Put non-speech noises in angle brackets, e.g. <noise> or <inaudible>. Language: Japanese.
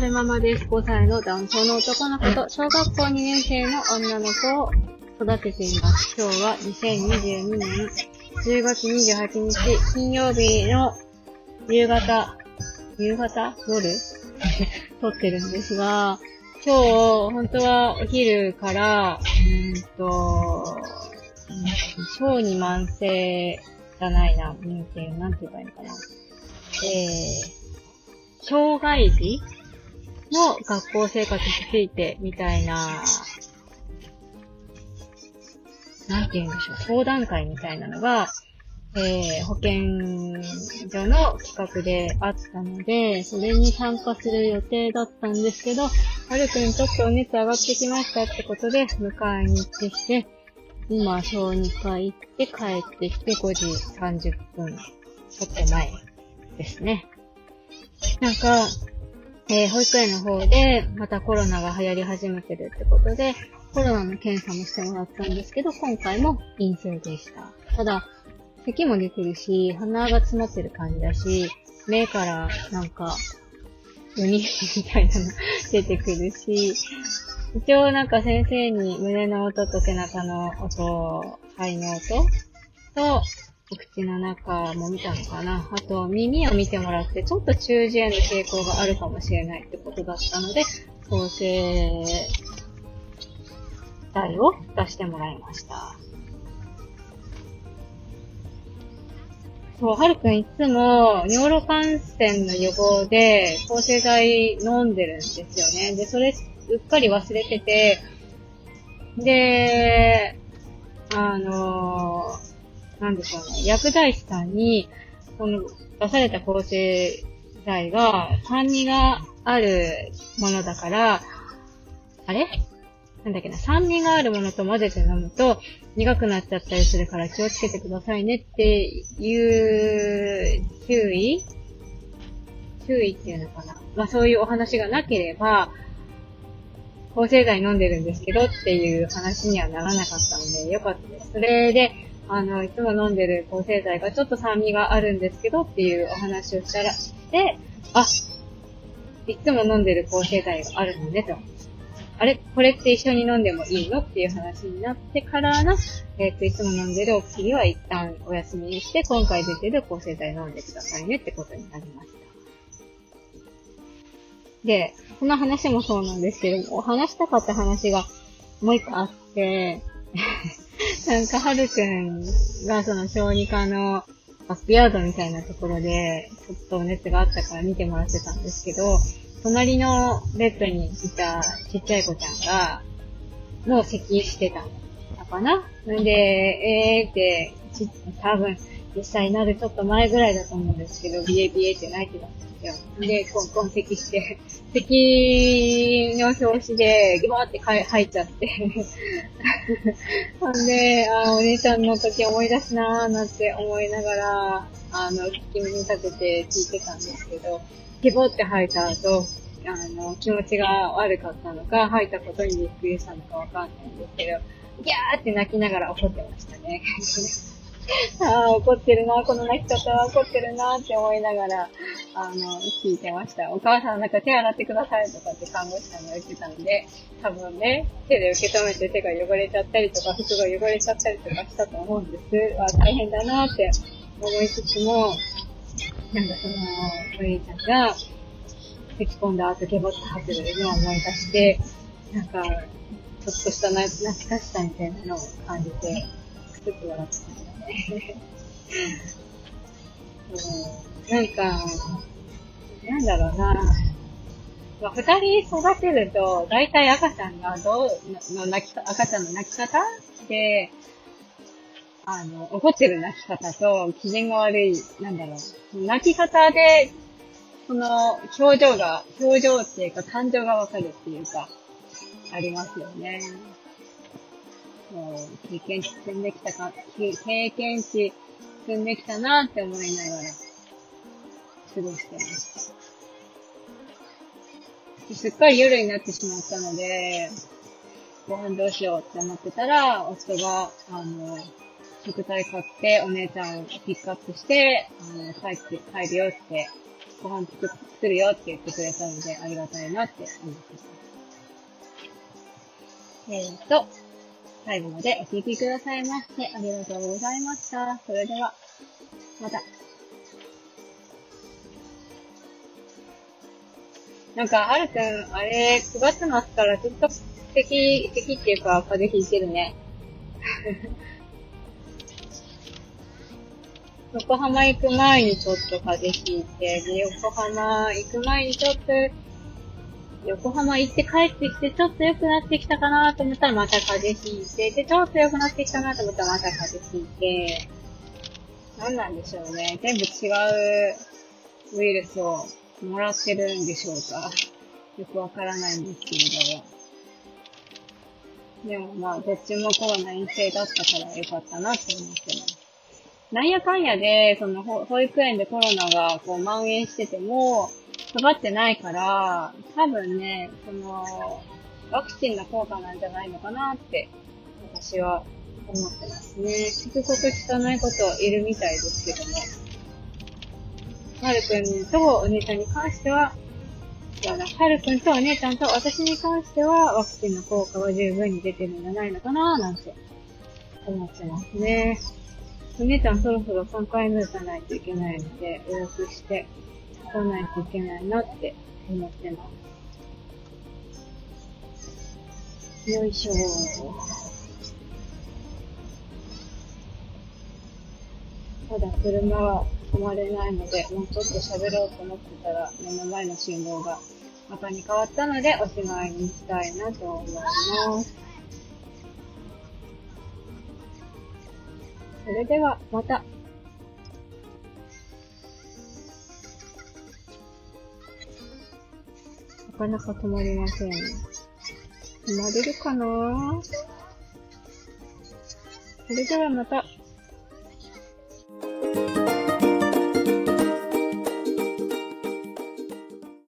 春ママです。5歳の男性の男の子と小学校2年生の女の子を育てています。今日は2022年10月28日金曜日の夕方、夕方夜 <laughs> 撮ってるんですが、今日、本当はお昼から、うんと、小児慢性じゃないな、なんて、なんて言えばいいのかな。えー、障害児の学校生活についてみたいな、なんて言うんでしょう、相談会みたいなのが、えー、保健所の企画であったので、それに参加する予定だったんですけど、はるくんちょっとお熱上がってきましたってことで、迎えに行ってきて、今、小児科行って帰ってきて5時30分、ちょっと前ですね。なんか、えー、保育園の方で、またコロナが流行り始めてるってことで、コロナの検査もしてもらったんですけど、今回も陰性でした。ただ、咳も出てるし、鼻が詰まってる感じだし、目からなんか、ウニみたいなの <laughs> 出てくるし、一応なんか先生に胸の音と背中の音、肺の音と、お口の中も見たのかな。あと、耳を見てもらって、ちょっと中耳炎の傾向があるかもしれないってことだったので、抗生剤を出してもらいました。そう、はるくんいつも尿路感染の予防で抗生剤飲んでるんですよね。で、それうっかり忘れてて、で、あのー、なんでしょうね、薬剤師さんに、この出された抗生剤が酸味があるものだから、あれ？なんだっけな、酸味があるものと混ぜて飲むと苦くなっちゃったりするから気をつけてくださいねっていう注意？注意っていうのかな。まあそういうお話がなければ、抗生剤飲んでるんですけどっていう話にはならなかったので、よかったです。それで、あの、いつも飲んでる抗生剤がちょっと酸味があるんですけどっていうお話をしたら、で、あ、いつも飲んでる抗生剤があるのねと。あれこれって一緒に飲んでもいいのっていう話になってからの、えっ、ー、と、いつも飲んでるお薬は一旦お休みにして、今回出てる抗生剤飲んでくださいねってことになりました。で、この話もそうなんですけども、話したかった話がもう一個あって、なんか、はるくんがその小児科のバックヤードみたいなところで、ちょっと熱があったから見てもらってたんですけど、隣のベッドにいたちっちゃい子ちゃんが、もう咳してたの。かな？んで、えーって、多分、実際なるちょっと前ぐらいだと思うんですけど、ビエビエって泣いてたんですよ。で、コンコン咳して、<laughs> 咳の表紙でギバーって吐いちゃって。<laughs> ほんで、あお姉ちゃんの時思い出すなーなんて思いながら、あの、聞き耳立てて聞いてたんですけど、ギボって吐いた後、あの、気持ちが悪かったのか、吐いたことにびっくりしたのかわかんないんですけど、ギャーって泣きながら怒ってましたね。<laughs> <laughs> ああ、怒ってるな、この泣き方は怒ってるなって思いながら、あの、聞いてました。お母さんなんか手洗ってくださいとかって看護師さんが言ってたんで、多分ね、手で受け止めて手が汚れちゃったりとか、服が汚れちゃったりとかしたと思うんです。あ大変だなって思いつつも、なんかその、お兄ちゃんが、咳込んだ後、ゲボッと吐くのを思い出して、なんか、ちょっとした泣きかしさみたいなのを感じて、くすっと笑ってました。う、なんか、なんだろうな。まあ、二人育てると、だいたい赤ちゃんがどう、の泣き、赤ちゃんの泣き方で、あの、怒ってる泣き方と、機嫌が悪い、なんだろう。泣き方で、その、表情が、表情っていうか感情がわかるっていうか、ありますよね。もう、経験値積んできたか、経験値積んできたなって思いながら、過ごしてました。すっかり夜になってしまったので、ご飯どうしようって思ってたら、夫が、あの、食材買って、お姉ちゃんをピックアップして、あの、帰って、帰るよってご飯作作るよって言ってくれたので、ありがたいなって思ってます。えーと、最後までお聞きくださいまして、ありがとうございました。それでは、また。なんか、はるくん、あれ、9月末からずっと咳、咳っていうか、風邪ひいてるね。<laughs> 横浜行く前にちょっと風邪ひいて、で、横浜行く前にちょっと、横浜行って帰ってきて、ちょっと良くなってきたかなと思ったらまた風邪ひいて、で、ちょっと良くなってきたなと思ったらまた風邪ひいて、何なんでしょうね。全部違うウイルスをもらってるんでしょうか。よくわからないんですけれども。でもまあ、どっちもコロナ陰性だったからよかったなって思ってます。なんやかんやで、その保育園でコロナがこう蔓延してても、かかってないから、多分ね、その、ワクチンの効果なんじゃないのかなって、私は思ってますね。聞くこと聞かないこといるみたいですけども。はるくんとお姉ちゃんに関しては、はるくんとお姉ちゃんと私に関しては、ワクチンの効果は十分に出てるんじゃないのかななんて思ってますね。お姉ちゃんそろそろ3回目打たないといけないので、予約して打たないといけないなって思ってます。よいしょただ車は止まれないので、もうちょっと喋ろうと思ってたら、目の前の信号が赤に変わったので、おしまいにしたいなと思います。それでは、また。かなか止まりません。止まれるかな？それではまた。